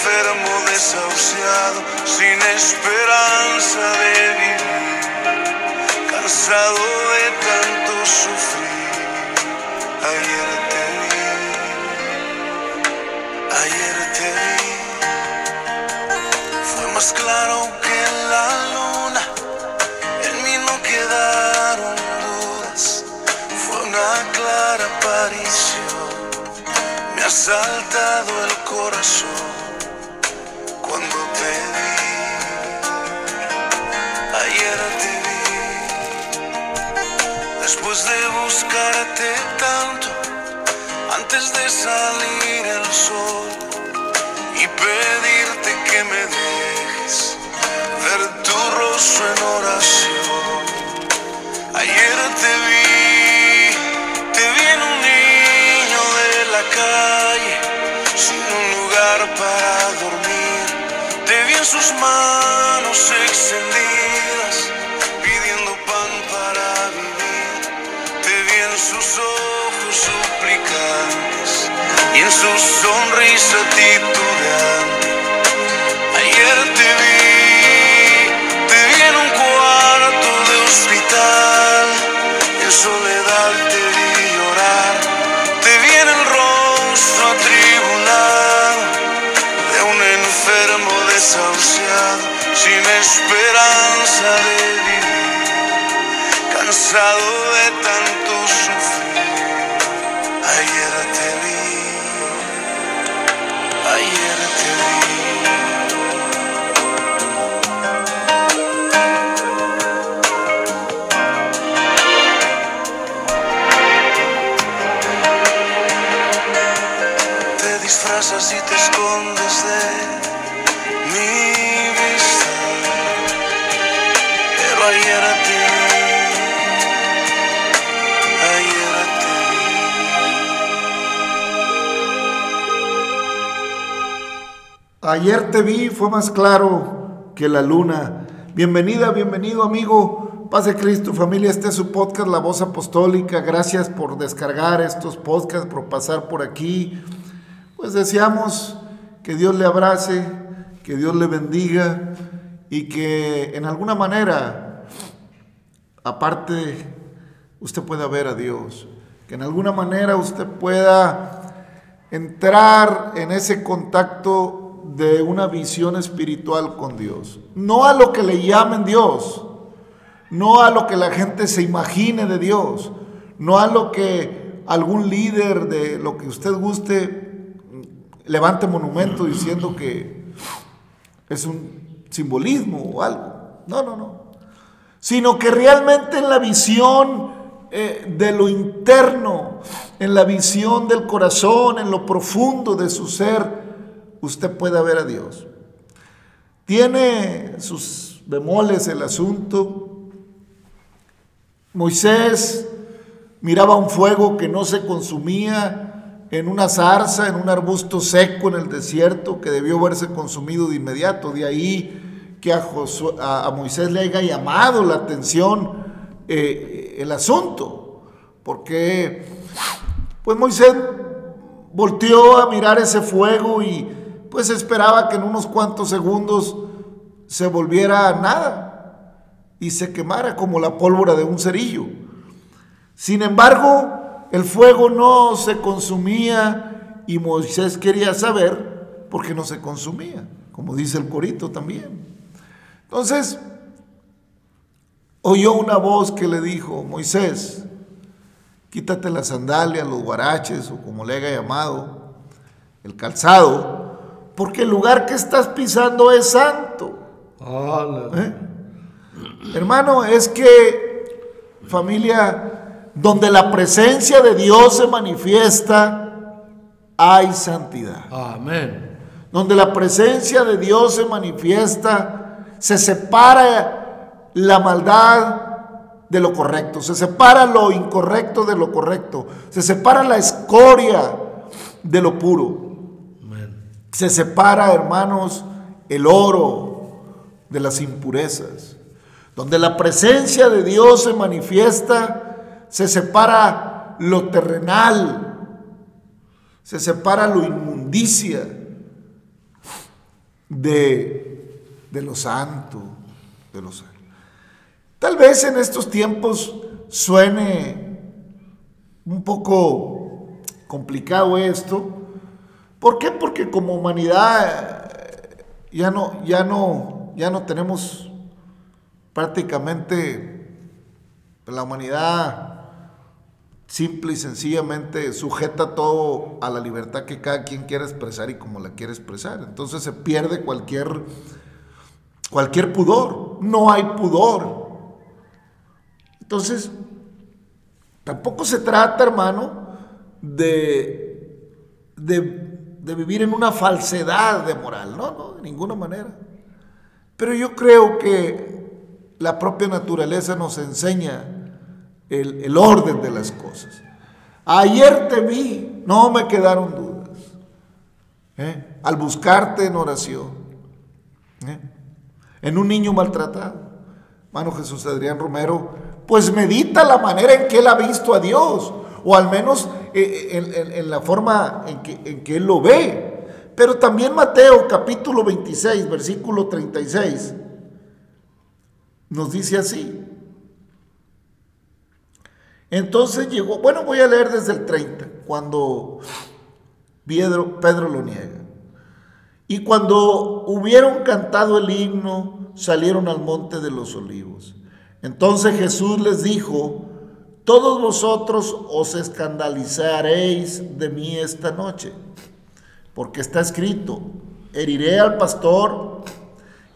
enfermo desahuciado, sin esperanza de vivir, cansado de tanto sufrir. Ayer te vi, ayer te vi. Fue más claro que la luna, en mí no quedaron dudas, fue una clara aparición, me ha saltado el corazón cuando te vi, ayer te vi, después de buscarte tanto, antes de salir el sol y pedirte que me dejes ver tu rostro en oración. Ayer te vi, te vi en un niño de la calle, sin un lugar para dormir. En sus manos extendidas, pidiendo pan para vivir. Te vi en sus ojos suplicantes y en su sonrisa titubeante. Ayer te vi, te vi en un cuarto de hospital, en soledad te vi llorar, te vi en el rostro atribulado de un enfermo desahuciado, sin esperanza de vivir, cansado de tanto sufrir. Ayer te vi, ayer te vi. Ayer te vi, fue más claro que la luna. Bienvenida, bienvenido amigo. Paz de Cristo, familia. Este es su podcast, La Voz Apostólica. Gracias por descargar estos podcasts, por pasar por aquí. Pues deseamos que Dios le abrace, que Dios le bendiga y que en alguna manera, aparte, usted pueda ver a Dios. Que en alguna manera usted pueda entrar en ese contacto de una visión espiritual con Dios. No a lo que le llamen Dios, no a lo que la gente se imagine de Dios, no a lo que algún líder de lo que usted guste levante monumento diciendo que es un simbolismo o algo. No, no, no. Sino que realmente en la visión eh, de lo interno, en la visión del corazón, en lo profundo de su ser, usted pueda ver a Dios. Tiene sus bemoles el asunto. Moisés miraba un fuego que no se consumía en una zarza, en un arbusto seco en el desierto, que debió haberse consumido de inmediato. De ahí que a, Moisés le haya llamado la atención eh, el asunto, porque pues Moisés volteó a mirar ese fuego y pues esperaba que en unos cuantos segundos se volviera nada y se quemara como la pólvora de un cerillo. Sin embargo, el fuego no se consumía y Moisés quería saber por qué no se consumía, como dice el corito también. Entonces, oyó una voz que le dijo, Moisés, quítate las sandalias, los guaraches o como le haya llamado, el calzado, porque el lugar que estás pisando es santo. ¿Eh? Hermano, es que familia, donde la presencia de Dios se manifiesta, hay santidad. Amén. Donde la presencia de Dios se manifiesta, se separa la maldad de lo correcto, se separa lo incorrecto de lo correcto, se separa la escoria de lo puro. Se separa, hermanos, el oro de las impurezas. Donde la presencia de Dios se manifiesta, se separa lo terrenal, se separa lo inmundicia de, de lo santo, de lo santo. Tal vez en estos tiempos suene un poco complicado esto. ¿Por qué? Porque como humanidad eh, ya no, ya no, ya no tenemos prácticamente la humanidad simple y sencillamente sujeta todo a la libertad que cada quien quiera expresar y como la quiere expresar. Entonces se pierde cualquier cualquier pudor. No hay pudor. Entonces, tampoco se trata, hermano, de, de, vivir en una falsedad de moral, no, no, de ninguna manera. Pero yo creo que la propia naturaleza nos enseña el, orden de las cosas. Ayer te vi, no me quedaron dudas. ¿eh? Al buscarte en oración, ¿eh? en un niño maltratado. Hermano Jesús Adrián Romero pues medita la manera en que él ha visto a Dios, o al menos eh, en, la forma en que, en que él lo ve. Pero también Mateo capítulo 26, versículo 36, nos dice así. Entonces llegó, bueno, voy a leer desde el 30, cuando Pedro, Pedro lo niega. Y cuando hubieron cantado el himno, salieron al monte de los olivos. Entonces Jesús les dijo, todos vosotros os escandalizaréis de mí esta noche, porque está escrito, heriré al pastor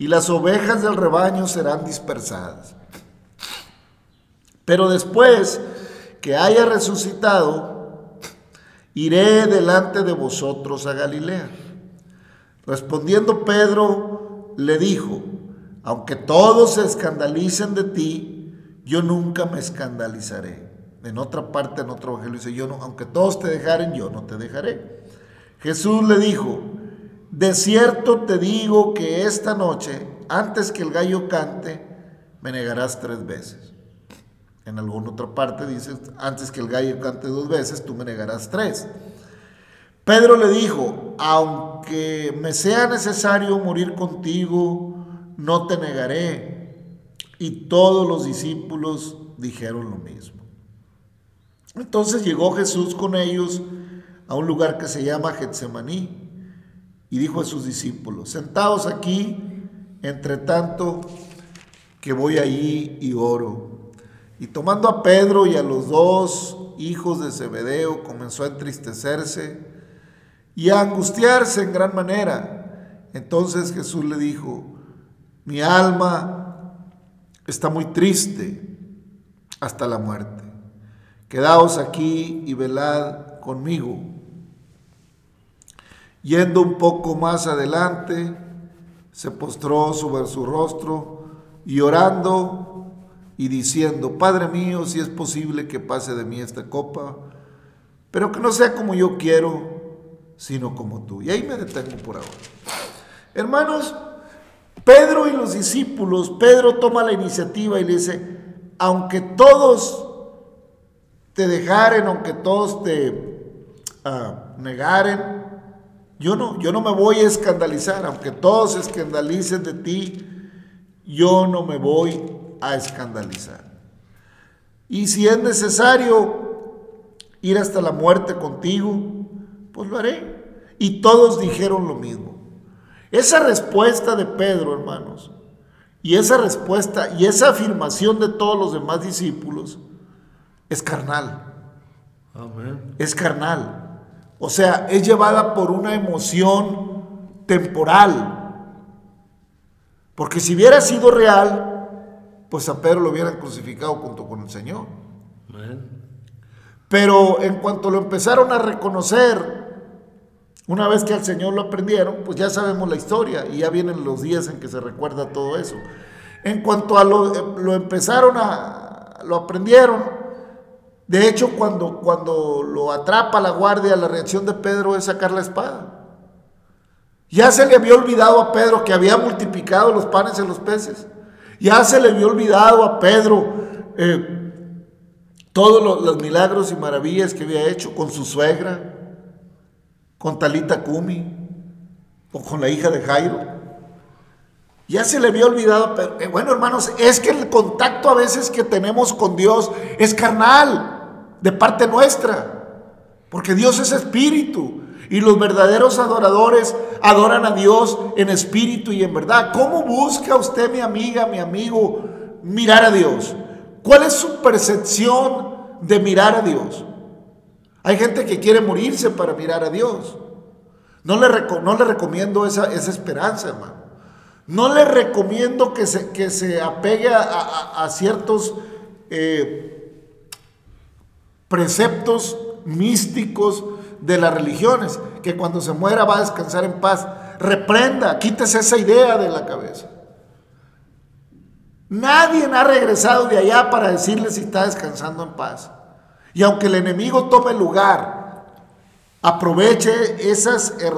y las ovejas del rebaño serán dispersadas. Pero después que haya resucitado, iré delante de vosotros a Galilea. Respondiendo Pedro, le dijo, aunque todos se escandalicen de ti, yo nunca me escandalizaré. En otra parte, en otro evangelio dice, yo no, aunque todos te dejaren, yo no te dejaré. Jesús le dijo, de cierto te digo que esta noche, antes que el gallo cante, me negarás tres veces. En alguna otra parte dice, antes que el gallo cante dos veces, tú me negarás tres. Pedro le dijo, aunque me sea necesario morir contigo, no te negaré. Y todos los discípulos dijeron lo mismo. Entonces llegó Jesús con ellos a un lugar que se llama Getsemaní y dijo a sus discípulos, sentados aquí, entre tanto que voy allí y oro. Y tomando a Pedro y a los dos hijos de Zebedeo, comenzó a entristecerse y a angustiarse en gran manera. Entonces Jesús le dijo, mi alma está muy triste hasta la muerte. Quedaos aquí y velad conmigo. Yendo un poco más adelante, se postró sobre su rostro y orando y diciendo, Padre mío, si es posible que pase de mí esta copa, pero que no sea como yo quiero, sino como tú. Y ahí me detengo por ahora. Hermanos, Pedro y los discípulos, Pedro toma la iniciativa y le dice, aunque todos te dejaren, aunque todos te, ah, negaren, yo no, yo no me voy a escandalizar, aunque todos se escandalicen de ti, yo no me voy a escandalizar. Y si es necesario ir hasta la muerte contigo, pues lo haré. Y todos dijeron lo mismo. Esa respuesta de Pedro, hermanos, y esa respuesta y esa afirmación de todos los demás discípulos es carnal. Es carnal. O sea, es llevada por una emoción temporal. Porque si hubiera sido real, pues a Pedro lo hubieran crucificado junto con el Señor. Pero en cuanto lo empezaron a reconocer, una vez que al Señor lo aprendieron, pues ya sabemos la historia y ya vienen los días en que se recuerda todo eso. En cuanto a lo, lo empezaron a, lo aprendieron, de hecho cuando, cuando lo atrapa la guardia, la reacción de Pedro es sacar la espada. Ya se le había olvidado a Pedro que había multiplicado los panes en los peces. Ya se le había olvidado a Pedro eh, todos los, milagros y maravillas que había hecho con su suegra con Talita Kumi o con la hija de Jairo. Ya se le había olvidado, pero eh, bueno hermanos, es que el contacto a veces que tenemos con Dios es carnal, de parte nuestra, porque Dios es espíritu y los verdaderos adoradores adoran a Dios en espíritu y en verdad. ¿Cómo busca usted, mi amiga, mi amigo, mirar a Dios? ¿Cuál es su percepción de mirar a Dios? Hay gente que quiere morirse para mirar a Dios. No le, no le recomiendo esa, esperanza, hermano. No le recomiendo que se, que se apegue a, ciertos eh, preceptos místicos de las religiones, que cuando se muera va a descansar en paz. Reprenda, quítese esa idea de la cabeza. Nadie ha regresado de allá para decirle si está descansando en paz. Y aunque el enemigo tome lugar, aproveche esas er,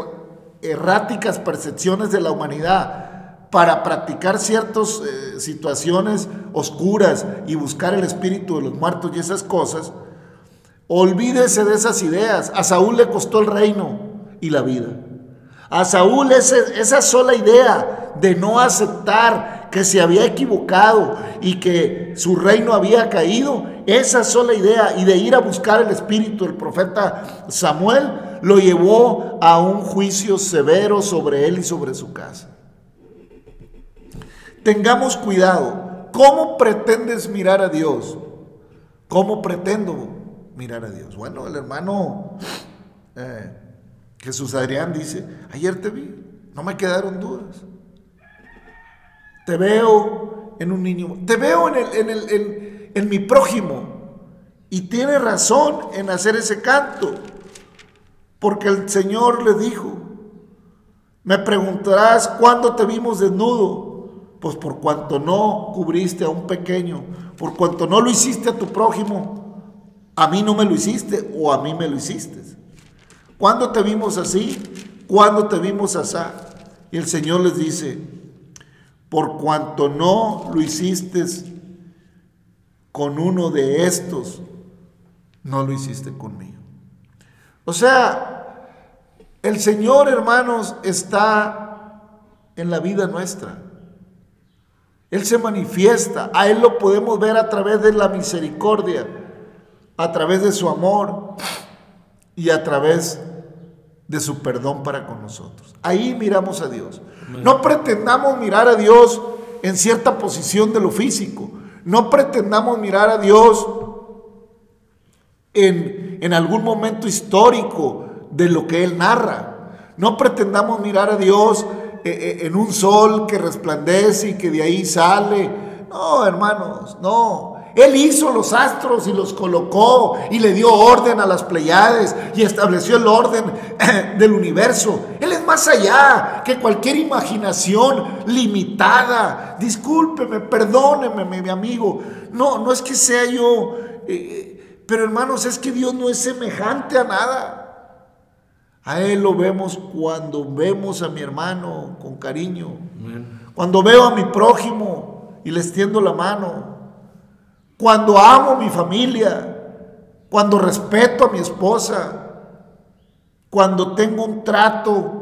erráticas percepciones de la humanidad para practicar ciertas eh, situaciones oscuras y buscar el espíritu de los muertos y esas cosas, olvídese de esas ideas. A Saúl le costó el reino y la vida. A Saúl esa sola idea de no aceptar que se había equivocado y que su reino había caído, esa sola idea y de ir a buscar el espíritu del profeta Samuel lo llevó a un juicio severo sobre él y sobre su casa. Tengamos cuidado. ¿Cómo pretendes mirar a Dios? ¿Cómo pretendo mirar a Dios? Bueno, el hermano eh, Jesús Adrián dice, ayer te vi, no me quedaron dudas. Te veo en un niño, te veo en, el, en, el, en mi prójimo. Y tiene razón en hacer ese canto, porque el Señor le dijo, me preguntarás cuándo te vimos desnudo. Pues por cuanto no cubriste a un pequeño, por cuanto no lo hiciste a tu prójimo, a mí no me lo hiciste o a mí me lo hiciste. ¿Cuándo te vimos así? ¿Cuándo te vimos así? Y el Señor les dice, por cuanto no lo hiciste con uno de estos, no lo hiciste conmigo. O sea, el Señor, hermanos, está en la vida nuestra. Él se manifiesta, a Él lo podemos ver a través de la misericordia, a través de su amor y a través de su perdón para con nosotros. Ahí miramos a Dios. No pretendamos mirar a Dios en cierta posición de lo físico. No pretendamos mirar a Dios en, algún momento histórico de lo que Él narra. No pretendamos mirar a Dios eh, eh, en un sol que resplandece y que de ahí sale. No, hermanos, no. Él hizo los astros y los colocó y le dio orden a las Pleiades y estableció el orden del universo. Él es más allá que cualquier imaginación limitada. Discúlpeme, perdóneme, mi amigo. No, no es que sea yo, eh, pero hermanos, es que Dios no es semejante a nada. A Él lo vemos cuando vemos a mi hermano con cariño. Cuando veo a mi prójimo y le extiendo la mano cuando amo a mi familia, cuando respeto a mi esposa, cuando tengo un trato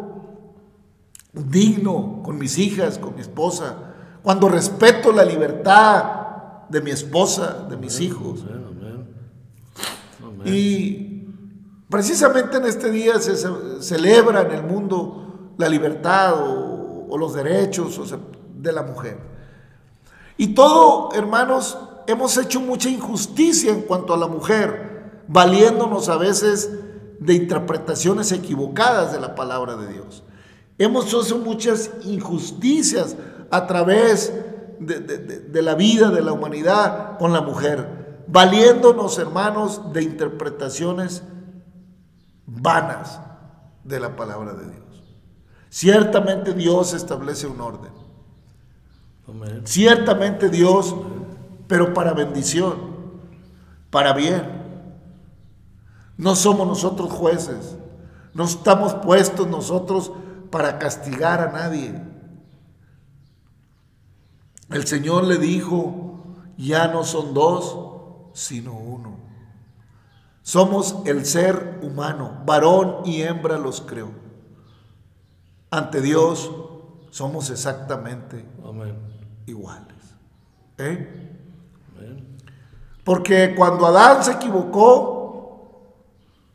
digno con mis hijas, con mi esposa, cuando respeto la libertad de mi esposa, de mis hijos. Y precisamente en este día se celebra en el mundo la libertad o, los derechos de la mujer. Y todo, hermanos, hemos hecho mucha injusticia en cuanto a la mujer, valiéndonos a veces de interpretaciones equivocadas de la palabra de Dios. Hemos hecho muchas injusticias a través de, la vida de la humanidad con la mujer, valiéndonos, hermanos, de interpretaciones vanas de la palabra de Dios. Ciertamente Dios establece un orden. Ciertamente Dios, pero para bendición, para bien. No somos nosotros jueces. No estamos puestos nosotros para castigar a nadie. El Señor le dijo, ya no son dos, sino uno. Somos el ser humano, varón y hembra los creó. Ante Dios somos exactamente iguales. ¿Eh? Porque cuando Adán se equivocó,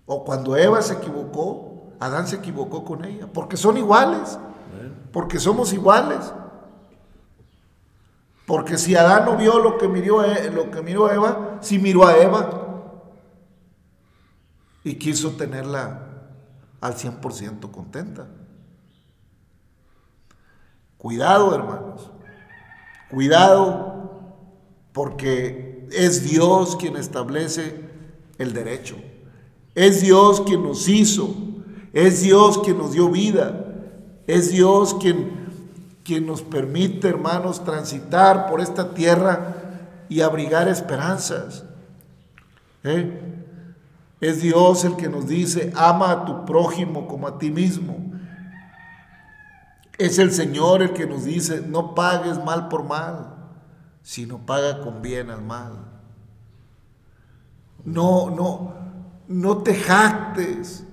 o cuando Eva se equivocó, Adán se equivocó con ella, porque son iguales, porque somos iguales. Porque si Adán no vio lo que miró, e, lo que miró Eva, sí miró a Eva y quiso tenerla al 100% contenta. Cuidado, hermanos. Cuidado, porque es Dios quien establece el derecho. Es Dios quien nos hizo. Es Dios quien nos dio vida. Es Dios quien, quien nos permite, hermanos, transitar por esta tierra y abrigar esperanzas. ¿Eh? Es Dios el que nos dice, ama a tu prójimo como a ti mismo. Es el Señor el que nos dice, no pagues mal por mal, sino paga con bien al mal. No, no, no te jactes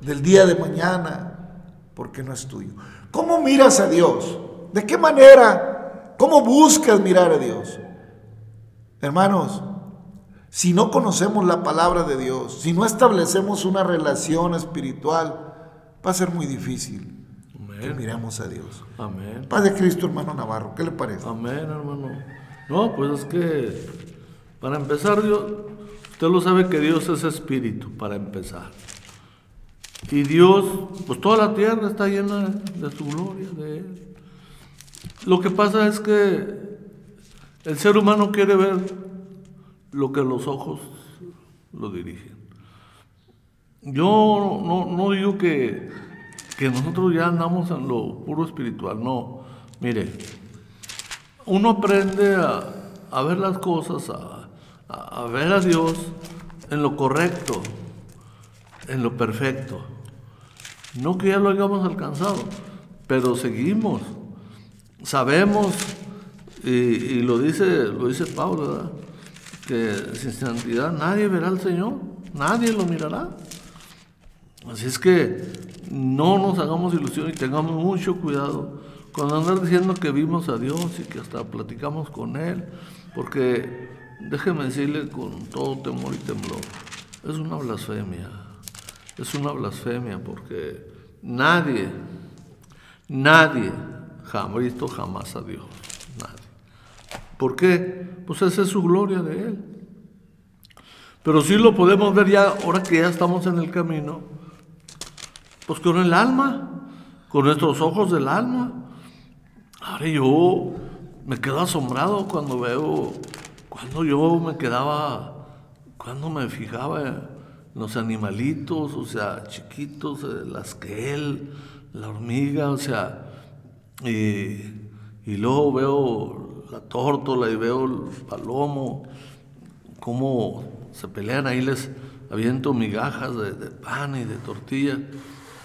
del día de mañana, porque no es tuyo. ¿Cómo miras a Dios? ¿De qué manera? ¿Cómo buscas mirar a Dios? Hermanos, si no conocemos la palabra de Dios, si no establecemos una relación espiritual, va a ser muy difícil que miremos a Dios. Amén. Paz de Cristo, hermano Navarro, ¿qué le parece? Amén, hermano. No, pues es que para empezar, Dios, usted lo sabe que Dios es espíritu, para empezar. Y Dios, pues toda la tierra está llena de su gloria, de Él. Lo que pasa es que el ser humano quiere ver lo que los ojos lo dirigen. Yo no, digo que, nosotros ya andamos en lo puro espiritual, no. Mire, uno aprende a, ver las cosas, a ver a Dios en lo correcto, en lo perfecto. No que ya lo hayamos alcanzado, pero seguimos. Sabemos, y, lo, dice, lo dice Pablo, ¿verdad? que sin santidad nadie verá al Señor, nadie lo mirará. Así es que no nos hagamos ilusión y tengamos mucho cuidado con andar diciendo que vimos a Dios y que hasta platicamos con Él, porque déjeme decirle con todo temor y temblor, es una blasfemia es una blasfemia porque nadie, nadie ha visto jamás a Dios. Nadie. ¿Por qué? Pues esa es su gloria de Él. Pero sí lo podemos ver ya, ahora que ya estamos en el camino, pues con el alma, con nuestros ojos del alma. Ahora yo me quedo asombrado cuando veo, cuando yo me quedaba, cuando me fijaba los animalitos, o sea, chiquitos, eh, las que él, la hormiga, o sea, y, luego veo la tórtola y veo el palomo, cómo se pelean, ahí les aviento migajas de, pan y de tortilla.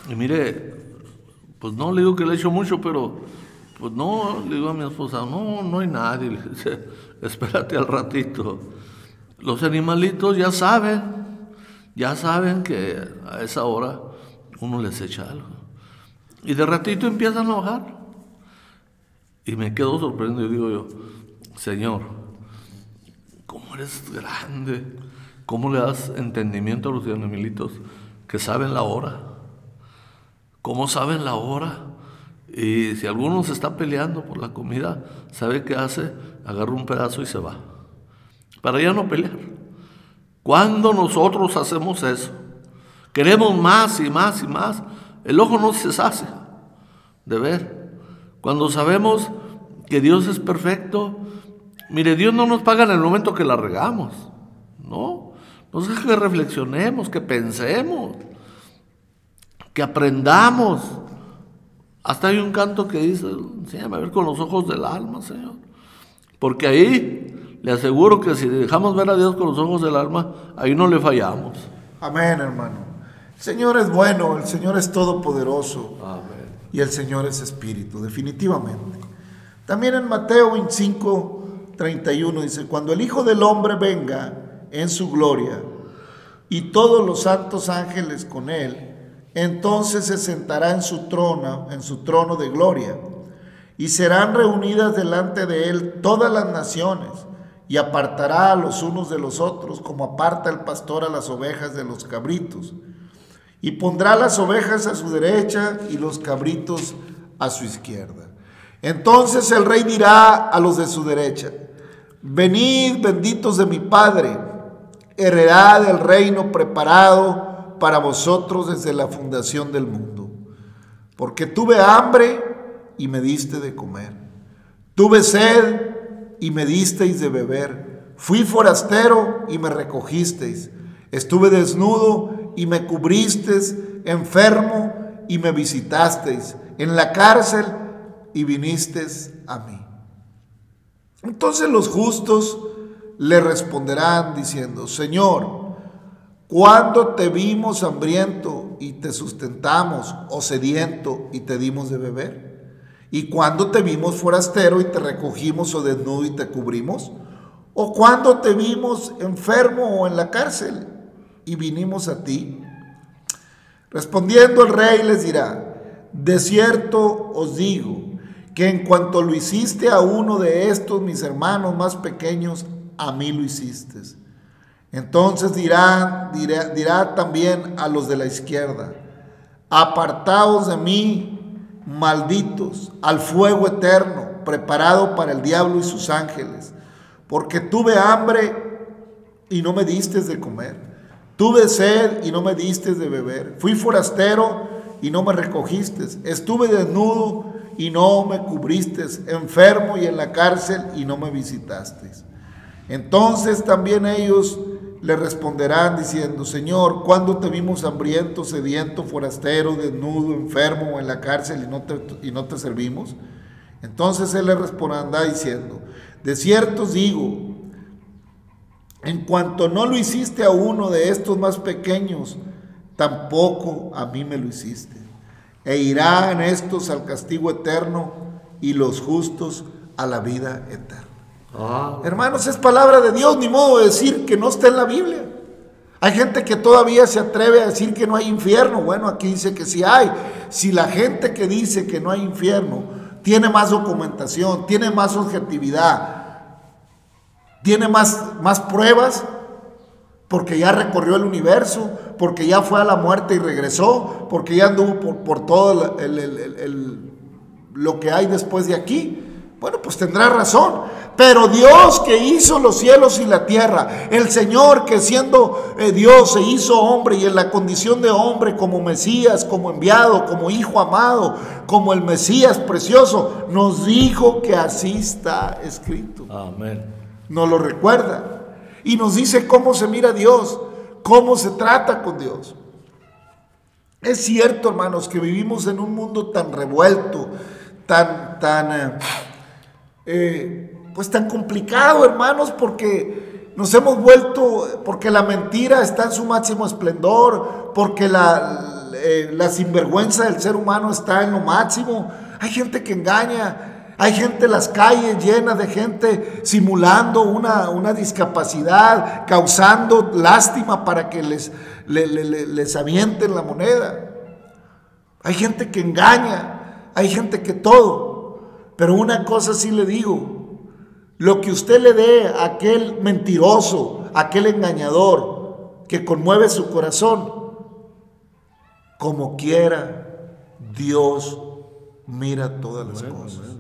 Y mire, pues no le digo que le echo mucho, pero pues no, le digo a mi esposa, no, no hay nadie, espérate al ratito. Los animalitos ya saben, ya saben que a esa hora uno les echa algo. Y de ratito empiezan a bajar. Y me quedo sorprendido y digo yo, Señor, ¿cómo eres grande? ¿Cómo le das entendimiento a los animalitos que saben la hora? ¿Cómo saben la hora? Y si alguno se está peleando por la comida, ¿sabe qué hace? Agarra un pedazo y se va. Para ya no pelear. Cuando nosotros hacemos eso, queremos más y más y más, el ojo no se sacia de ver. Cuando sabemos que Dios es perfecto, mire, Dios no nos paga en el momento que la regamos, ¿no? Nos deja que reflexionemos, que pensemos, que aprendamos. Hasta hay un canto que dice, enséñame a ver con los ojos del alma, Señor. Porque ahí le aseguro que si dejamos ver a Dios con los ojos del alma, ahí no le fallamos. Amén, hermano. El Señor es bueno, el Señor es todopoderoso. Amén. Y el Señor es espíritu, definitivamente. También en Mateo 25, 31 dice, cuando el Hijo del Hombre venga en su gloria y todos los santos ángeles con él, entonces se sentará en su trono, en su trono de gloria, y serán reunidas delante de él todas las naciones, y apartará a los unos de los otros, como aparta el pastor a las ovejas de los cabritos. Y pondrá las ovejas a su derecha y los cabritos a su izquierda. Entonces el rey dirá a los de su derecha, venid benditos de mi Padre, heredad del reino preparado para vosotros desde la fundación del mundo. Porque tuve hambre y me diste de comer. Tuve sed y me disteis de beber. Fui forastero y me recogisteis. Estuve desnudo y me cubristeis, enfermo y me visitasteis, en la cárcel y vinisteis a mí. Entonces los justos le responderán diciendo, Señor, cuando te vimos hambriento y te sustentamos, o sediento y te dimos de beber? ¿Y cuando te vimos forastero y te recogimos, o desnudo y te cubrimos? ¿O cuando te vimos enfermo o en la cárcel y vinimos a ti? Respondiendo el rey les dirá, de cierto os digo, que en cuanto lo hiciste a uno de estos mis hermanos más pequeños, a mí lo hiciste. Entonces dirá, dirá, dirá también a los de la izquierda, apartaos de mí, malditos, al fuego eterno, preparado para el diablo y sus ángeles, porque tuve hambre y no me diste de comer, tuve sed y no me diste de beber, fui forastero y no me recogiste, estuve desnudo y no me cubriste, enfermo y en la cárcel y no me visitasteis. Entonces también ellos le responderán diciendo, Señor, ¿cuándo te vimos hambriento, sediento, forastero, desnudo, enfermo o en la cárcel y no te, y no te servimos? Entonces él le responderá diciendo, de cierto os digo, en cuanto no lo hiciste a uno de estos más pequeños, tampoco a mí me lo hiciste. E irán estos al castigo eterno y los justos a la vida eterna. Ah. Hermanos, es palabra de Dios, ni modo de decir que no está en la Biblia. Hay gente que todavía se atreve a decir que no hay infierno. Bueno, aquí dice que sí hay. Si la gente que dice que no hay infierno tiene más documentación, tiene más objetividad, tiene más, más pruebas, porque ya recorrió el universo, porque ya fue a la muerte y regresó, porque ya anduvo por, por todo lo que hay después de aquí. Bueno, pues tendrá razón. Pero Dios que hizo los cielos y la tierra, el Señor que siendo eh, Dios se hizo hombre y en la condición de hombre como Mesías, como enviado, como hijo amado, como el Mesías precioso, nos dijo que así está escrito. Amén. Nos lo recuerda y nos dice cómo se mira Dios, cómo se trata con Dios. Es cierto, hermanos, que vivimos en un mundo tan revuelto, tan, tan... Eh, eh, pues tan complicado, hermanos, porque nos hemos vuelto, porque la mentira está en su máximo esplendor, porque la, eh, la sinvergüenza del ser humano está en lo máximo. Hay gente que engaña, hay gente en las calles llena de gente simulando una, una discapacidad, causando lástima para que les, les avienten la moneda. Hay gente que engaña, hay gente que todo. Pero una cosa sí le digo, lo que usted le dé a aquel mentiroso, a aquel engañador que conmueve su corazón, como quiera, Dios mira todas las cosas.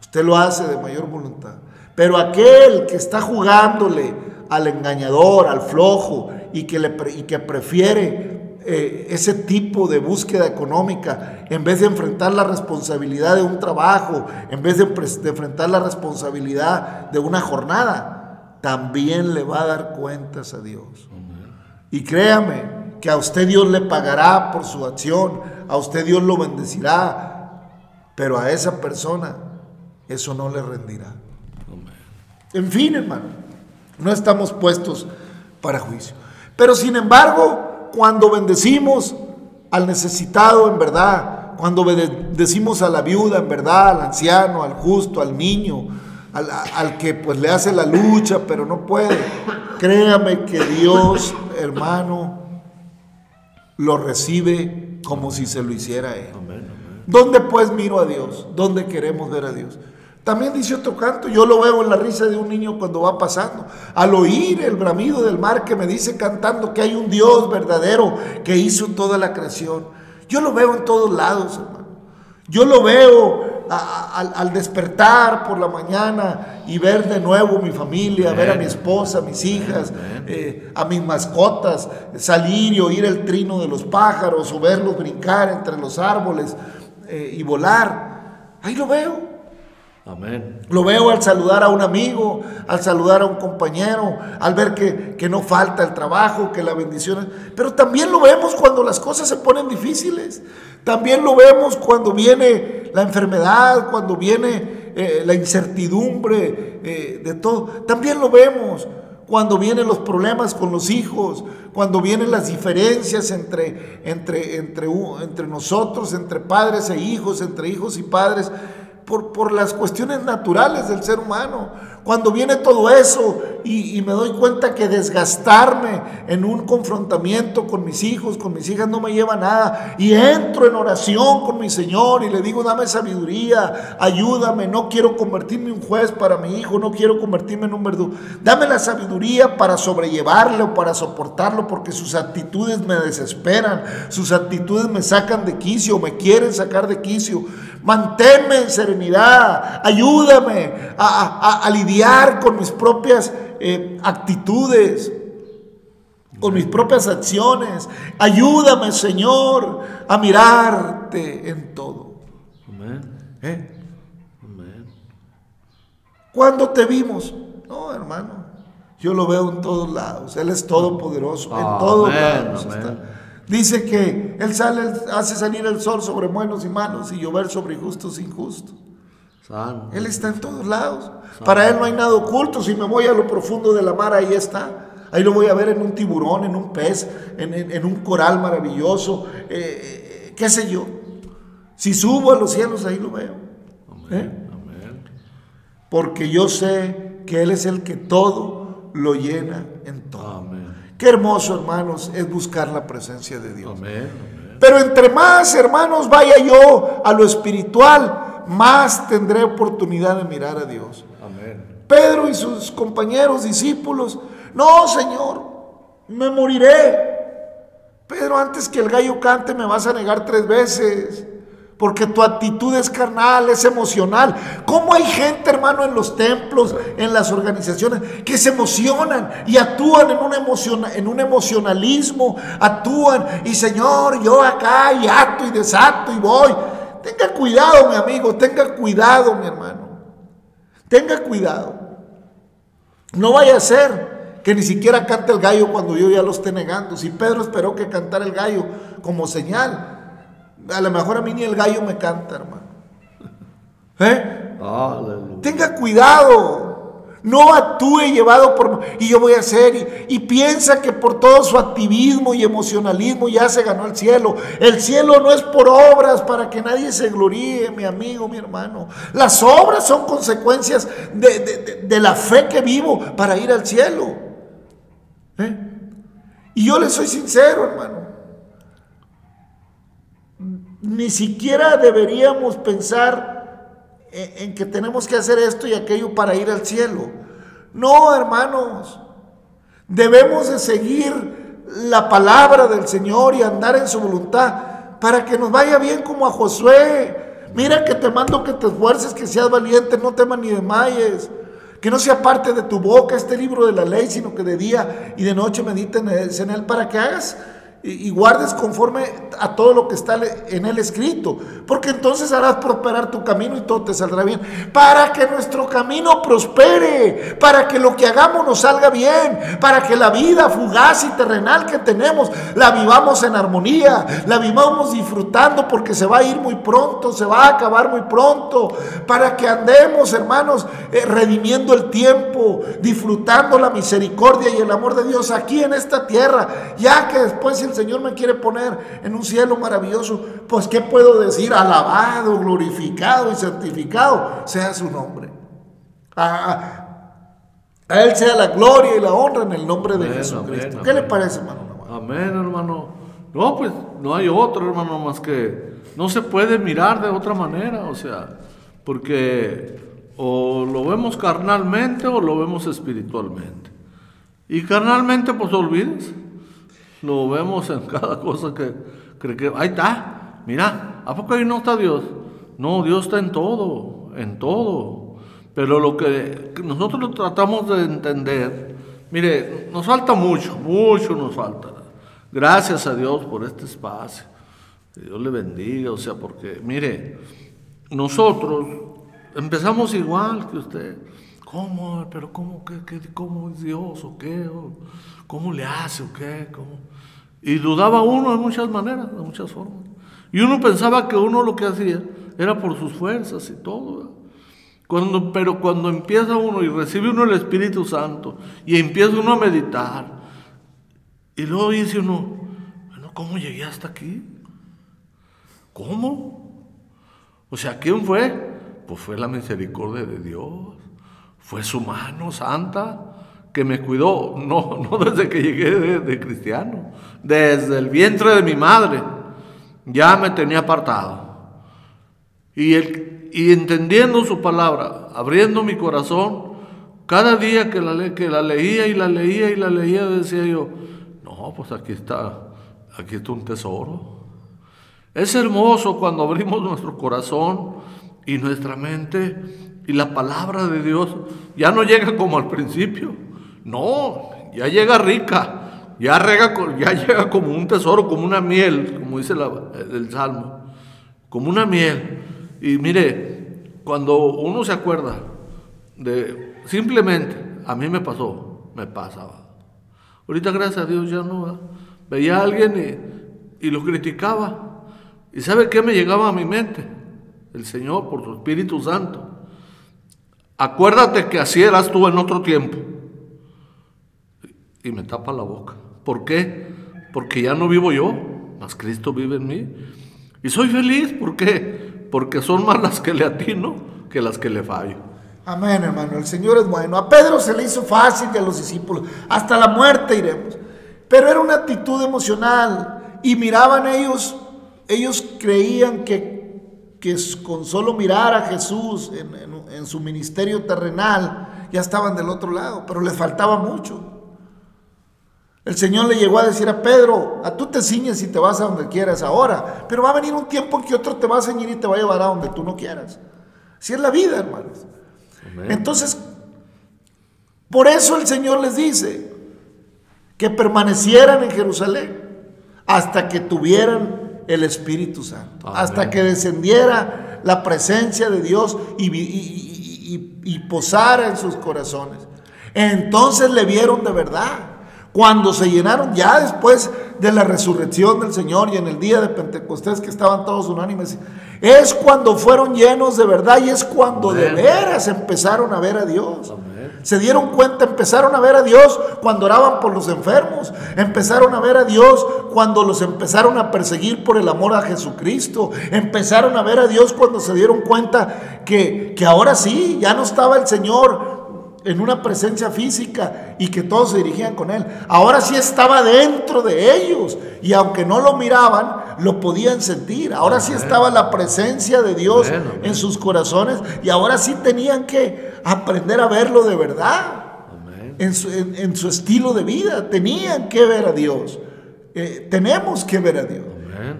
Usted lo hace de mayor voluntad. Pero aquel que está jugándole al engañador, al flojo, y que, le, y que prefiere eh, ese tipo de búsqueda económica, en vez de enfrentar la responsabilidad de un trabajo, en vez de, de enfrentar la responsabilidad de una jornada, también le va a dar cuentas a Dios. Y créame que a usted Dios le pagará por su acción, a usted Dios lo bendecirá, pero a esa persona eso no le rendirá. En fin, hermano, no estamos puestos para juicio. Pero sin embargo, cuando bendecimos al necesitado en verdad, cuando bendecimos a la viuda en verdad, al anciano, al justo, al niño, al, al, que pues le hace la lucha pero no puede, créame que Dios, hermano, lo recibe como si se lo hiciera él. ¿Dónde pues miro a Dios? ¿Dónde queremos ver a Dios? También dice otro canto, yo lo veo en la risa de un niño cuando va pasando. Al oír el bramido del mar que me dice cantando que hay un Dios verdadero que hizo toda la creación. Yo lo veo en todos lados, hermano. Yo lo veo al despertar por la mañana y ver de nuevo mi familia, ver a mi esposa, a mis hijas, eh, a mis mascotas, salir y oír el trino de los pájaros o verlos brincar entre los árboles eh, y volar. Ahí lo veo. Amén. Lo veo al saludar a un amigo, al saludar a un compañero, al ver que, que, no falta el trabajo, que la bendición. Pero también lo vemos cuando las cosas se ponen difíciles. También lo vemos cuando viene la enfermedad, cuando viene eh, la incertidumbre eh, de todo. También lo vemos cuando vienen los problemas con los hijos, cuando vienen las diferencias entre, entre, entre, entre nosotros, entre padres e hijos, entre hijos y padres por, por, las cuestiones naturales del ser humano. Cuando viene todo eso y, me doy cuenta que desgastarme en un confrontamiento con mis hijos, con mis hijas, no me lleva nada. Y entro en oración con mi Señor y le digo, dame sabiduría, ayúdame, no quiero convertirme en un juez para mi hijo, no quiero convertirme en un verdugo. Dame la sabiduría para sobrellevarlo, para soportarlo, porque sus actitudes me desesperan, sus actitudes me sacan de quicio, me quieren sacar de quicio. Manténme en serenidad, ayúdame a, a, a lidiar con mis propias eh, actitudes, con mis propias acciones. Ayúdame, Señor, a mirarte en todo. Amén. ¿Eh? Amén. ¿Cuándo te vimos? No, hermano. Yo lo veo en todos lados. Él es todopoderoso. En Amén, todos lados amén. está. Dice que Él sale, hace salir el sol sobre buenos y malos y llover sobre justos e injustos. Él está en todos lados. Para Él no hay nada oculto. Si me voy a lo profundo de la mar, ahí está. Ahí lo voy a ver en un tiburón, en un pez, en, en- en un coral maravilloso, eh, eh, qué sé yo. Si subo a los cielos, ahí lo veo. ¿Eh? Amén. Porque yo sé que Él es el que todo lo llena en todo. Amén. Qué hermoso, hermanos, es buscar la presencia de Dios. Pero entre más, hermanos, vaya yo a lo espiritual, más tendré oportunidad de mirar a Dios. Amén. Pedro y sus compañeros discípulos, no, Señor, me moriré. Pedro, antes que el gallo cante me vas a negar tres veces. Porque tu actitud es carnal, es emocional. ¿Cómo hay gente, hermano, en los templos, en las organizaciones, que se emocionan y actúan en un, emociona- en un emocionalismo? Actúan y, Señor, yo acá y acto y desato y voy. Tenga cuidado, mi amigo, tenga cuidado, mi hermano. Tenga cuidado. No vaya a ser que ni siquiera cante el gallo cuando yo ya lo esté negando. Si Pedro esperó que cantara el gallo como señal, a lo mejor a mí ni el gallo me canta, hermano. ¿Eh? Tenga cuidado. No actúe llevado por... Y yo voy a hacer... Y, piensa que por todo su activismo y emocionalismo ya se ganó el cielo. El cielo no es por obras para que nadie se gloríe, mi amigo, mi hermano. Las obras son consecuencias de, de- de- de la fe que vivo para ir al cielo. ¿Eh? Y yo le soy sincero, hermano. ni siquiera deberíamos pensar en, que tenemos que hacer esto y aquello para ir al cielo. No, hermanos, debemos de seguir la palabra del Señor y andar en su voluntad para que nos vaya bien como a Josué. Mira que te mando que te esfuerces, que seas valiente, no temas ni desmayes. Que no sea parte de tu boca este libro de la ley, sino que de día y de noche mediten en él para que hagas y guardes conforme a todo lo que está en el escrito, porque entonces harás prosperar tu camino y todo te saldrá bien, para que nuestro camino prospere, para que lo que hagamos nos salga bien, para que la vida fugaz y terrenal que tenemos la vivamos en armonía, la vivamos disfrutando porque se va a ir muy pronto, se va a acabar muy pronto, para que andemos, hermanos, eh, redimiendo el tiempo, disfrutando la misericordia y el amor de Dios aquí en esta tierra, ya que después el Señor me quiere poner en un cielo maravilloso, pues ¿qué puedo decir? Alabado, glorificado y santificado sea su nombre. A, Él sea la gloria y la honra en el nombre de Jesucristo. ¿Qué le parece, hermano? Amén, hermano. No, pues no hay otro, hermano, más que no se puede mirar de otra manera, o sea, porque o lo vemos carnalmente o lo vemos espiritualmente. Y carnalmente, pues olvides. Lo vemos en cada cosa que cree que... Ahí está, mira, ¿a poco ahí no está Dios? No, Dios está en todo, en todo. Pero lo que nosotros tratamos de entender, mire, nos falta mucho, mucho nos falta. Gracias a Dios por este espacio. Que Dios le bendiga, o sea, porque, mire, nosotros empezamos igual que usted. ¿Cómo? ¿Pero cómo, qué, qué, cómo es Dios o qué? ¿Cómo le hace o qué? ¿Cómo? Y dudaba uno de muchas maneras, de muchas formas. Y uno pensaba que uno lo que hacía era por sus fuerzas y todo. Cuando, pero cuando empieza uno y recibe uno el Espíritu Santo y empieza uno a meditar, y luego dice uno, bueno, ¿cómo llegué hasta aquí? ¿Cómo? O sea, ¿quién fue? Pues fue la misericordia de Dios, fue su mano santa que me cuidó, no, no desde que llegué de, cristiano, desde el vientre de mi madre, ya me tenía apartado. Y, el, y entendiendo su palabra, abriendo mi corazón, cada día que la, que la leía y la leía y la leía, decía yo, no, pues aquí está, aquí está un tesoro. Es hermoso cuando abrimos nuestro corazón y nuestra mente y la palabra de Dios ya no llega como al principio no, ya llega rica, ya, ya llega como un tesoro, como una miel, como dice el Salmo, como una miel. Y mire, cuando uno se acuerda de, simplemente, a mí me pasó, me pasaba. Ahorita gracias a Dios ya no. Veía a alguien y, y lo criticaba. ¿Y sabe qué me llegaba a mi mente? El Señor por su Espíritu Santo. Acuérdate que así eras tú en otro tiempo y me tapa la boca. ¿Por qué? Porque ya no vivo yo, mas Cristo vive en mí. Y soy feliz, ¿por qué? Porque son más las que le atino que las que le fallo. Amén, hermano. El Señor es bueno. A Pedro se le hizo fácil y a los discípulos. Hasta la muerte iremos. Pero era una actitud emocional. Y miraban ellos, ellos creían que, que con solo mirar a Jesús en, en su ministerio terrenal, ya estaban del otro lado. Pero les faltaba mucho. El Señor le llegó a decir a Pedro, a tú te ciñes y te vas a donde quieras ahora, pero va a venir un tiempo en que otro te va a ceñir y te va a llevar a donde tú no quieras. Así es la vida, hermanos. Entonces, por eso el Señor les dice que permanecieran en Jerusalén hasta que tuvieran el Espíritu Santo, hasta que descendiera la presencia de Dios y, y posara en sus corazones. Entonces le vieron de verdad. Cuando se llenaron ya después de la resurrección del Señor y en el día de Pentecostés que estaban todos unánimes, es cuando fueron llenos de verdad y es cuando de veras empezaron a ver a Dios. Se dieron cuenta, empezaron a ver a Dios cuando oraban por los enfermos, empezaron a ver a Dios cuando los empezaron a perseguir por el amor a Jesucristo, empezaron a ver a Dios cuando se dieron cuenta que, que ahora sí, ya no estaba el Señor en una presencia física y que todos se dirigían con él. Ahora sí estaba dentro de ellos y aunque no lo miraban, lo podían sentir. Ahora sí estaba la presencia de Dios en sus corazones y ahora sí tenían que aprender a verlo de verdad. En su, estilo de vida, tenían que ver a Dios. Eh, tenemos que ver a Dios.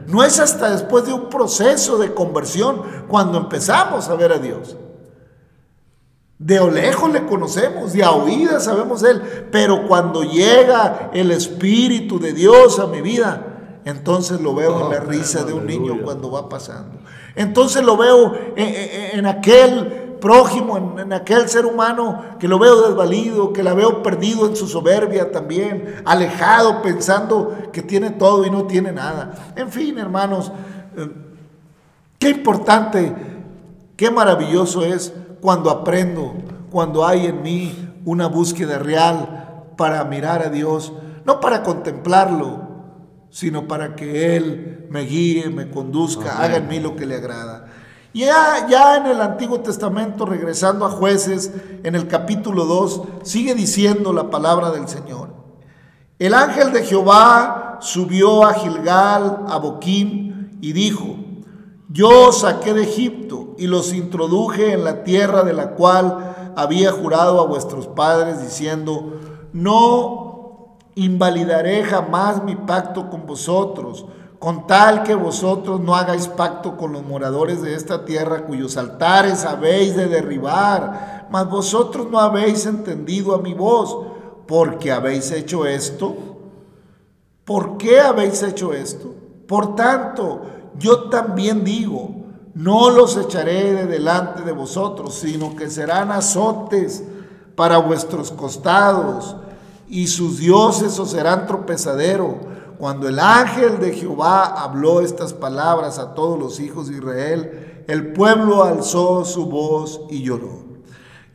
No es hasta después de un proceso de conversión cuando empezamos a ver a Dios. De lejos le conocemos, de a oída sabemos Él, pero cuando llega el Espíritu de Dios a mi vida, entonces lo veo en la risa de un niño cuando va pasando. Entonces lo veo en, aquel prójimo, en, en, aquel ser humano que lo veo desvalido, que la veo perdido en su soberbia también, alejado, pensando que tiene todo y no tiene nada. En fin, hermanos, eh, qué importante, qué maravilloso es cuando aprendo, cuando hay en mí una búsqueda real para mirar a Dios, no para contemplarlo, sino para que Él me guíe, me conduzca, haga en mí lo que le agrada. Ya, ya en el Antiguo Testamento, regresando a jueces, en el capítulo 2, sigue diciendo la palabra del Señor. El ángel de Jehová subió a Gilgal, a Boquín, y dijo, yo saqué de Egipto y los introduje en la tierra de la cual había jurado a vuestros padres, diciendo, no invalidaré jamás mi pacto con vosotros, con tal que vosotros no hagáis pacto con los moradores de esta tierra cuyos altares habéis de derribar, mas vosotros no habéis entendido a mi voz, porque habéis hecho esto. ¿Por qué habéis hecho esto? Por tanto, yo también digo, no los echaré de delante de vosotros, sino que serán azotes para vuestros costados, y sus dioses os serán tropezadero. Cuando el ángel de Jehová habló estas palabras a todos los hijos de Israel, el pueblo alzó su voz y lloró.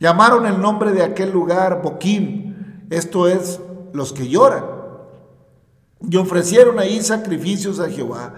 Llamaron el nombre de aquel lugar Boquín, esto es, los que lloran, y ofrecieron ahí sacrificios a Jehová.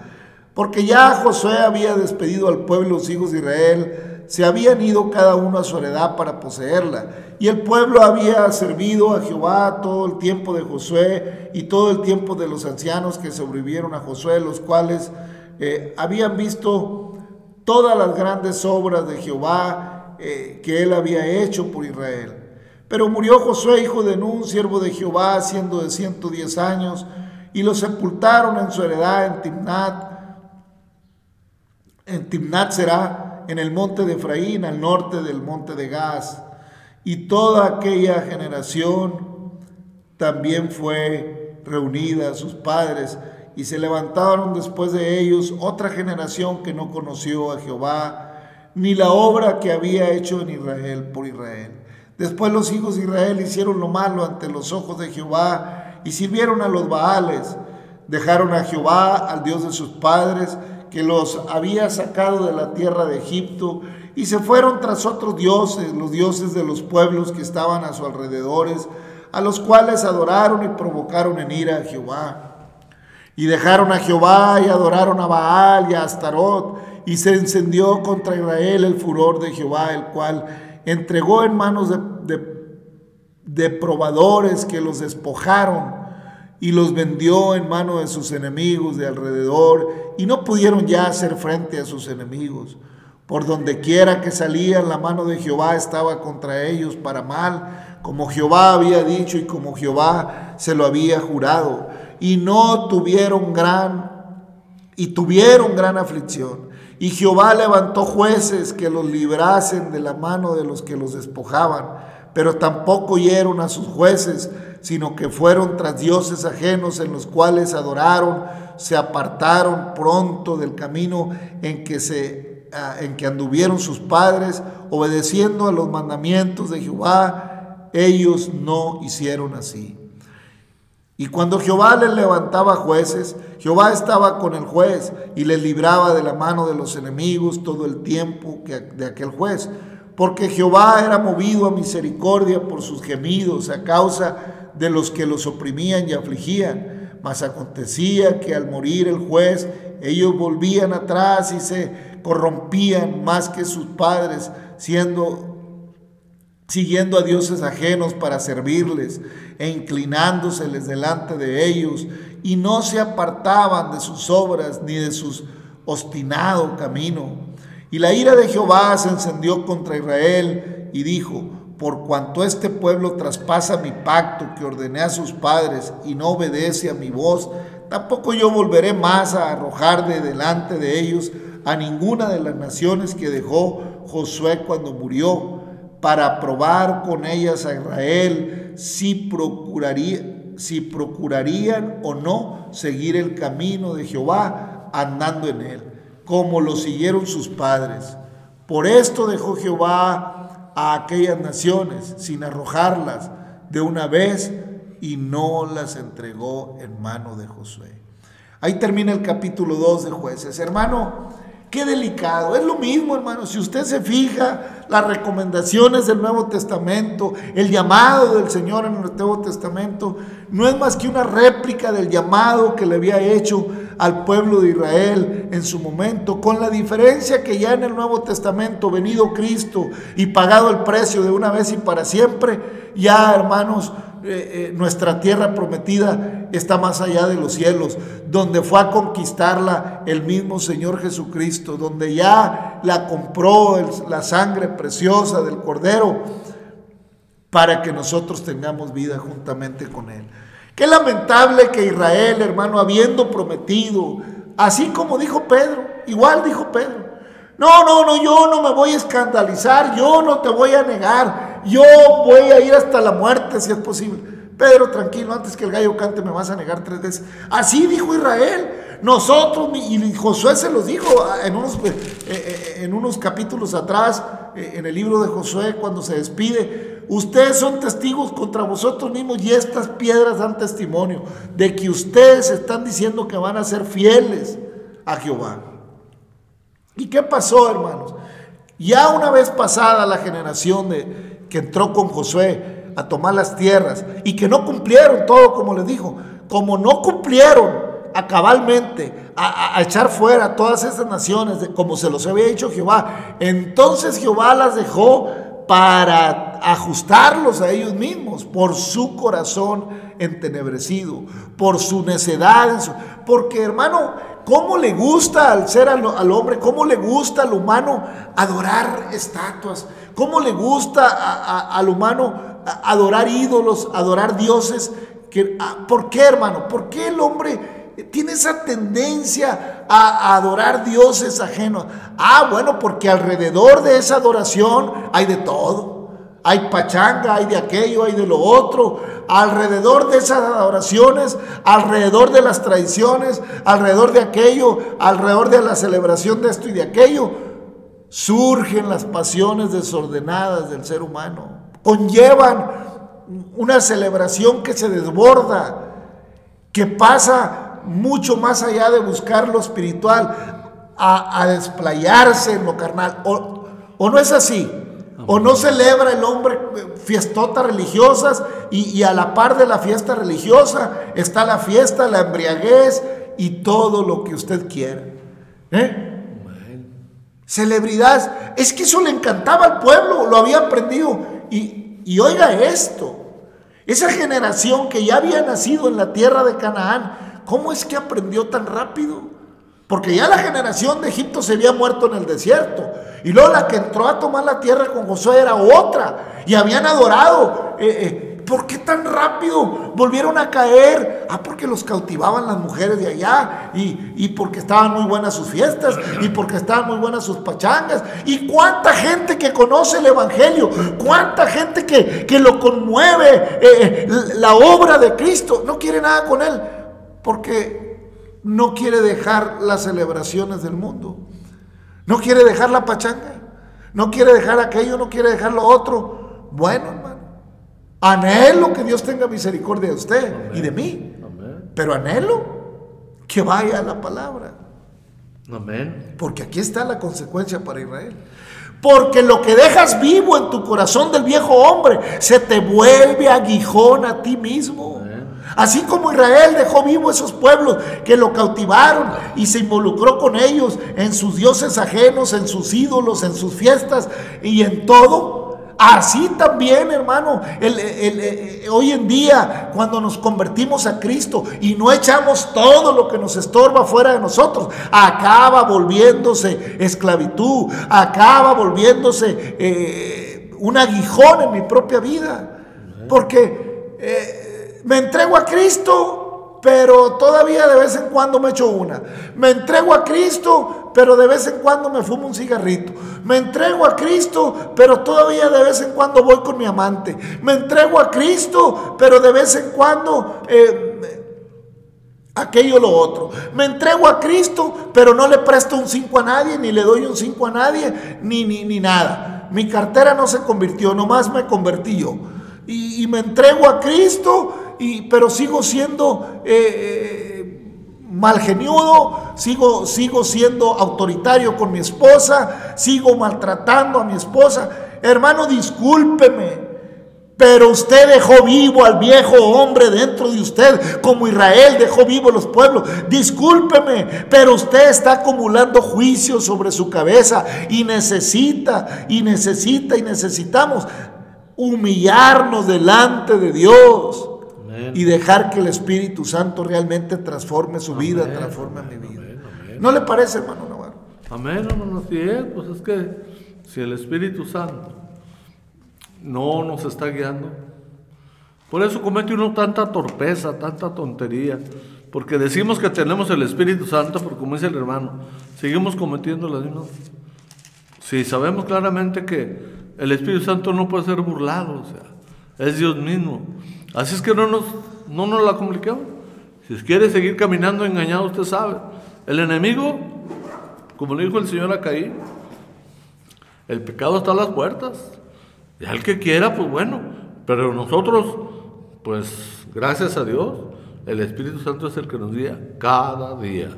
Porque ya Josué había despedido al pueblo, los hijos de Israel, se habían ido cada uno a su heredad para poseerla. Y el pueblo había servido a Jehová todo el tiempo de Josué y todo el tiempo de los ancianos que sobrevivieron a Josué, los cuales eh, habían visto todas las grandes obras de Jehová eh, que él había hecho por Israel. Pero murió Josué, hijo de Nun, siervo de Jehová, siendo de 110 años, y lo sepultaron en su heredad en Timnat, en Timnat será en el monte de Efraín, al norte del monte de Gaz. Y toda aquella generación también fue reunida a sus padres y se levantaron después de ellos otra generación que no conoció a Jehová, ni la obra que había hecho en Israel por Israel. Después los hijos de Israel hicieron lo malo ante los ojos de Jehová y sirvieron a los Baales. Dejaron a Jehová, al Dios de sus padres, que los había sacado de la tierra de Egipto y se fueron tras otros dioses, los dioses de los pueblos que estaban a su alrededores, a los cuales adoraron y provocaron en ira a Jehová. Y dejaron a Jehová y adoraron a Baal y a Astarot, y se encendió contra Israel el furor de Jehová, el cual entregó en manos de, de, de probadores que los despojaron y los vendió en mano de sus enemigos de alrededor y no pudieron ya hacer frente a sus enemigos. Por donde quiera que salían, la mano de Jehová estaba contra ellos para mal, como Jehová había dicho y como Jehová se lo había jurado. Y no tuvieron gran, y tuvieron gran aflicción. Y Jehová levantó jueces que los librasen de la mano de los que los despojaban, pero tampoco oyeron a sus jueces sino que fueron tras dioses ajenos en los cuales adoraron, se apartaron pronto del camino en que, se, ah, en que anduvieron sus padres, obedeciendo a los mandamientos de Jehová, ellos no hicieron así. Y cuando Jehová les levantaba jueces, Jehová estaba con el juez y les libraba de la mano de los enemigos todo el tiempo que, de aquel juez. Porque Jehová era movido a misericordia por sus gemidos a causa de los que los oprimían y afligían. Mas acontecía que al morir el juez, ellos volvían atrás y se corrompían más que sus padres, siendo, siguiendo a dioses ajenos para servirles e inclinándoseles delante de ellos, y no se apartaban de sus obras ni de su obstinado camino. Y la ira de Jehová se encendió contra Israel y dijo, por cuanto este pueblo traspasa mi pacto que ordené a sus padres y no obedece a mi voz, tampoco yo volveré más a arrojar de delante de ellos a ninguna de las naciones que dejó Josué cuando murió, para probar con ellas a Israel si, procuraría, si procurarían o no seguir el camino de Jehová andando en él, como lo siguieron sus padres. Por esto dejó Jehová a aquellas naciones sin arrojarlas de una vez y no las entregó en mano de Josué. Ahí termina el capítulo 2 de jueces. Hermano, Qué delicado. Es lo mismo, hermano. Si usted se fija, las recomendaciones del Nuevo Testamento, el llamado del Señor en el Nuevo Testamento, no es más que una réplica del llamado que le había hecho al pueblo de Israel en su momento, con la diferencia que ya en el Nuevo Testamento, venido Cristo y pagado el precio de una vez y para siempre, ya, hermanos, eh, eh, nuestra tierra prometida está más allá de los cielos, donde fue a conquistarla el mismo Señor Jesucristo, donde ya la compró la sangre preciosa del Cordero para que nosotros tengamos vida juntamente con Él. Qué lamentable que Israel, hermano, habiendo prometido, así como dijo Pedro, igual dijo Pedro, no, no, no, yo no me voy a escandalizar, yo no te voy a negar, yo voy a ir hasta la muerte si es posible. Pedro, tranquilo, antes que el gallo cante me vas a negar tres veces. Así dijo Israel. Nosotros, y Josué se los dijo en unos, eh, eh, en unos capítulos atrás, eh, en el libro de Josué, cuando se despide, ustedes son testigos contra vosotros mismos y estas piedras dan testimonio de que ustedes están diciendo que van a ser fieles a Jehová. ¿Y qué pasó, hermanos? Ya una vez pasada la generación de, que entró con Josué a tomar las tierras y que no cumplieron todo como les dijo. Como no cumplieron a cabalmente a, echar fuera todas esas naciones como se los había dicho Jehová, entonces Jehová las dejó para ajustarlos a ellos mismos por su corazón entenebrecido, por su necedad, porque hermano, ¿cómo le gusta al ser al hombre, cómo le gusta al humano adorar estatuas? ¿Cómo le gusta al humano adorar ídolos, adorar dioses? ¿Por qué, hermano? ¿Por qué el hombre tiene esa tendencia a, adorar dioses ajenos? Ah, bueno, porque alrededor de esa adoración hay de todo. Hay pachanga, hay de aquello, hay de lo otro. Alrededor de esas adoraciones, alrededor de las tradiciones, alrededor de aquello, alrededor de la celebración de esto y de aquello, surgen las pasiones desordenadas del ser humano, conllevan una celebración que se desborda, que pasa mucho más allá de buscar lo espiritual, a, desplayarse en lo carnal. O, o, no es así, o no celebra el hombre fiestotas religiosas y, y a la par de la fiesta religiosa está la fiesta, la embriaguez y todo lo que usted quiera. ¿Eh? celebridades. Es que eso le encantaba al pueblo, lo había aprendido. Y, y oiga esto, esa generación que ya había nacido en la tierra de Canaán, ¿cómo es que aprendió tan rápido? Porque ya la generación de Egipto se había muerto en el desierto. Y luego la que entró a tomar la tierra con Josué era otra. Y habían adorado. Eh, eh, ¿Por qué tan rápido volvieron a caer? Ah, porque los cautivaban las mujeres de allá y, porque estaban muy buenas sus fiestas y porque estaban muy buenas sus pachangas. ¿Y cuánta gente que conoce el Evangelio? ¿Cuánta gente que, lo conmueve eh, la obra de Cristo? No quiere nada con él porque no quiere dejar las celebraciones del mundo. No quiere dejar la pachanga. No quiere dejar aquello, no quiere dejar lo otro. Bueno, Anhelo que Dios tenga misericordia de usted y de mí. Pero anhelo que vaya a la palabra. Amén. Porque aquí está la consecuencia para Israel. Porque lo que dejas vivo en tu corazón del viejo hombre se te vuelve aguijón a ti mismo. Así como Israel dejó vivo esos pueblos que lo cautivaron y se involucró con ellos en sus dioses ajenos, en sus ídolos, en sus fiestas y en todo, Así también, hermano, hoy en día, cuando nos convertimos a Cristo y no echamos todo lo que nos estorba fuera de nosotros, acaba volviéndose esclavitud, acaba volviéndose eh, un aguijón en mi propia vida. Porque eh, me entrego a Cristo pero todavía de vez en cuando me echo una. Me entrego a Cristo, pero de vez en cuando me fumo un cigarrito. Me entrego a Cristo, pero todavía de vez en cuando voy con mi amante. Me entrego a Cristo, pero de vez en cuando eh, aquello lo otro. Me entrego a Cristo, pero no le presto un 5 a nadie, ni le doy un 5 a nadie, ni, ni, ni nada. Mi cartera no se convirtió, nomás me convertí yo. Y, y me entrego a Cristo pero sigo siendo eh, eh, malgeniudo, sigo, sigo siendo autoritario con mi esposa, sigo maltratando a mi esposa. Hermano, discúlpeme. Pero usted dejó vivo al viejo hombre dentro de usted, como Israel dejó vivo los pueblos. Discúlpeme, pero usted está acumulando juicios sobre su cabeza y necesita, y necesita, y necesitamos humillarnos delante de Dios y dejar que el Espíritu Santo realmente transforme su vida, transforme mi vida. ¿No le parece, hermano Navarro? Amén, hermano, así es. Pues es que si el Espíritu Santo no nos está guiando, por eso comete uno tanta torpeza, tanta tontería. Porque decimos que tenemos el Espíritu Santo, pero como dice el hermano, seguimos cometiendo las mismas. Si sabemos claramente que el Espíritu Santo no puede ser burlado, o sea, es Dios mismo. Así es que no nos, no nos la compliquemos. Si quiere seguir caminando engañado, usted sabe. El enemigo, como le dijo el Señor a Caín, el pecado está a las puertas. Y al que quiera, pues bueno. Pero nosotros, pues gracias a Dios, el Espíritu Santo es el que nos guía cada día.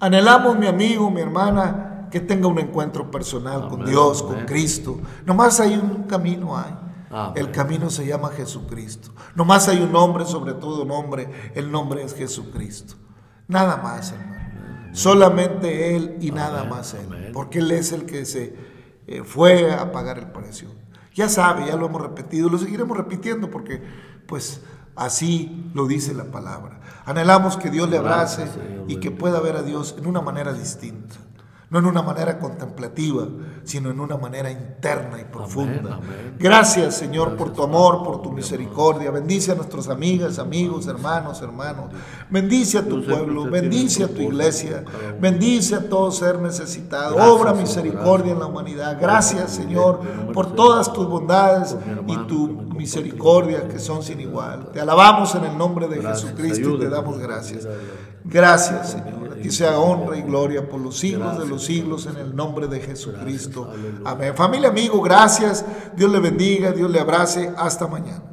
Anhelamos, mi amigo, mi hermana, que tenga un encuentro personal con Dios, con Cristo. Nomás hay un camino, hay. Ah, el camino se llama Jesucristo. Nomás hay un nombre, sobre todo nombre. El nombre es Jesucristo. Nada más, hermano. Solamente Él y nada más Él. Porque Él es el que se eh, fue a pagar el precio. Ya sabe, ya lo hemos repetido, lo seguiremos repitiendo porque pues así lo dice la palabra. Anhelamos que Dios le abrace y que pueda ver a Dios en una manera distinta no en una manera contemplativa, sino en una manera interna y profunda. Gracias, Señor, por tu amor, por tu misericordia. Bendice a nuestras amigas, amigos, hermanos, hermanos. Bendice a tu pueblo, bendice a tu iglesia, bendice a todo ser necesitado. Obra misericordia en la humanidad. Gracias, Señor, por todas tus bondades y tu misericordia que son sin igual. Te alabamos en el nombre de Jesucristo y te damos gracias. Gracias, Señor. Ti sea honra y gloria por los siglos de los siglos en el nombre de Jesucristo. Amén. Familia, amigo, gracias. Dios le bendiga, Dios le abrace. Hasta mañana.